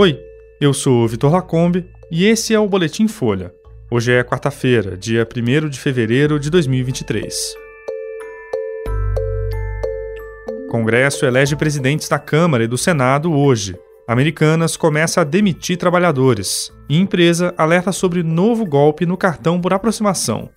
Oi, eu sou Vitor Lacombe e esse é o Boletim Folha. Hoje é quarta-feira, dia 1 de fevereiro de 2023. Congresso elege presidentes da Câmara e do Senado hoje. Americanas começa a demitir trabalhadores. E empresa alerta sobre novo golpe no cartão por aproximação.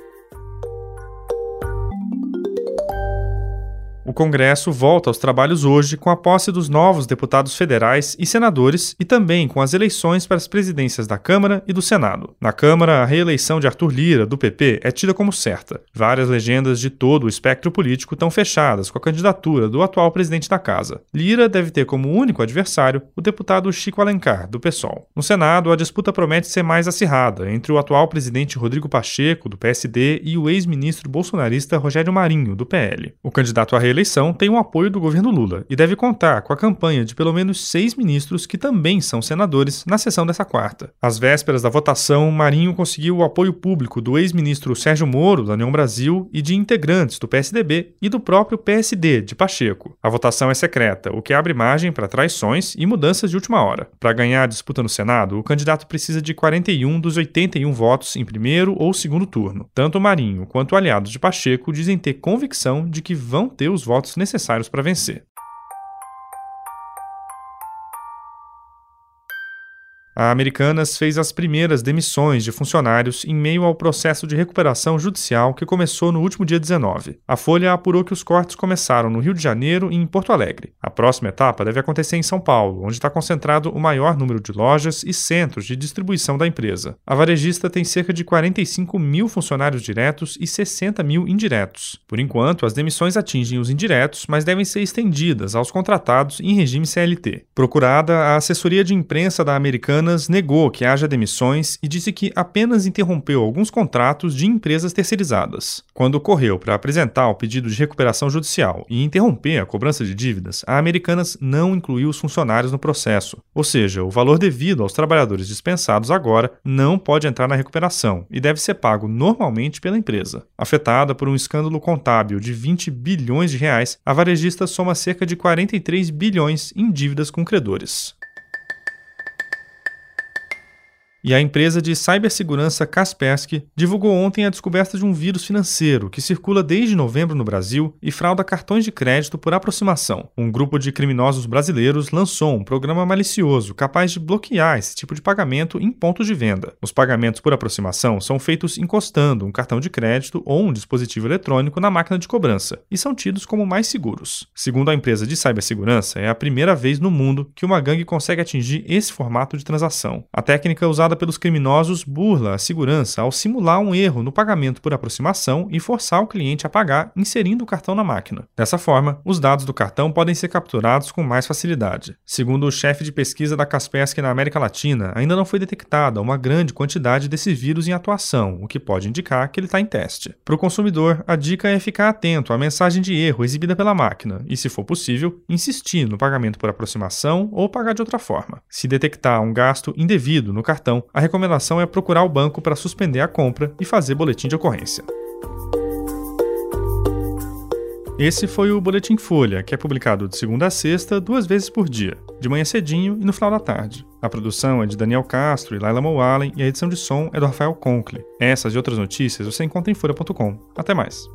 O Congresso volta aos trabalhos hoje com a posse dos novos deputados federais e senadores e também com as eleições para as presidências da Câmara e do Senado. Na Câmara, a reeleição de Arthur Lira, do PP, é tida como certa. Várias legendas de todo o espectro político estão fechadas com a candidatura do atual presidente da Casa. Lira deve ter como único adversário o deputado Chico Alencar, do PSOL. No Senado, a disputa promete ser mais acirrada entre o atual presidente Rodrigo Pacheco, do PSD, e o ex-ministro bolsonarista Rogério Marinho, do PL. O candidato à reeleição eleição tem o apoio do governo Lula e deve contar com a campanha de pelo menos seis ministros que também são senadores na sessão dessa quarta. Às vésperas da votação, Marinho conseguiu o apoio público do ex-ministro Sérgio Moro, da União Brasil, e de integrantes do PSDB e do próprio PSD, de Pacheco. A votação é secreta, o que abre margem para traições e mudanças de última hora. Para ganhar a disputa no Senado, o candidato precisa de 41 dos 81 votos em primeiro ou segundo turno. Tanto Marinho quanto aliados de Pacheco dizem ter convicção de que vão ter os votos necessários para vencer. A Americanas fez as primeiras demissões de funcionários em meio ao processo de recuperação judicial que começou no último dia 19. A Folha apurou que os cortes começaram no Rio de Janeiro e em Porto Alegre. A próxima etapa deve acontecer em São Paulo, onde está concentrado o maior número de lojas e centros de distribuição da empresa. A varejista tem cerca de 45 mil funcionários diretos e 60 mil indiretos. Por enquanto, as demissões atingem os indiretos, mas devem ser estendidas aos contratados em regime CLT. Procurada, a assessoria de imprensa da Americanas Americanas negou que haja demissões e disse que apenas interrompeu alguns contratos de empresas terceirizadas. Quando correu para apresentar o pedido de recuperação judicial e interromper a cobrança de dívidas, a Americanas não incluiu os funcionários no processo. Ou seja, o valor devido aos trabalhadores dispensados agora não pode entrar na recuperação e deve ser pago normalmente pela empresa. Afetada por um escândalo contábil de 20 bilhões de reais, a varejista soma cerca de 43 bilhões em dívidas com credores. E a empresa de cibersegurança Kaspersky divulgou ontem a descoberta de um vírus financeiro que circula desde novembro no Brasil e frauda cartões de crédito por aproximação. Um grupo de criminosos brasileiros lançou um programa malicioso capaz de bloquear esse tipo de pagamento em pontos de venda. Os pagamentos por aproximação são feitos encostando um cartão de crédito ou um dispositivo eletrônico na máquina de cobrança e são tidos como mais seguros. Segundo a empresa de cibersegurança, é a primeira vez no mundo que uma gangue consegue atingir esse formato de transação. A técnica usada pelos criminosos burla a segurança ao simular um erro no pagamento por aproximação e forçar o cliente a pagar inserindo o cartão na máquina. Dessa forma, os dados do cartão podem ser capturados com mais facilidade. Segundo o chefe de pesquisa da Kaspersky na América Latina, ainda não foi detectada uma grande quantidade desse vírus em atuação, o que pode indicar que ele está em teste. Para o consumidor, a dica é ficar atento à mensagem de erro exibida pela máquina e, se for possível, insistir no pagamento por aproximação ou pagar de outra forma. Se detectar um gasto indevido no cartão, a recomendação é procurar o banco para suspender a compra e fazer boletim de ocorrência. Esse foi o Boletim Folha, que é publicado de segunda a sexta, duas vezes por dia, de manhã cedinho e no final da tarde. A produção é de Daniel Castro e Laila Moalen e a edição de som é do Rafael Conkle. Essas e outras notícias você encontra em folha.com. Até mais.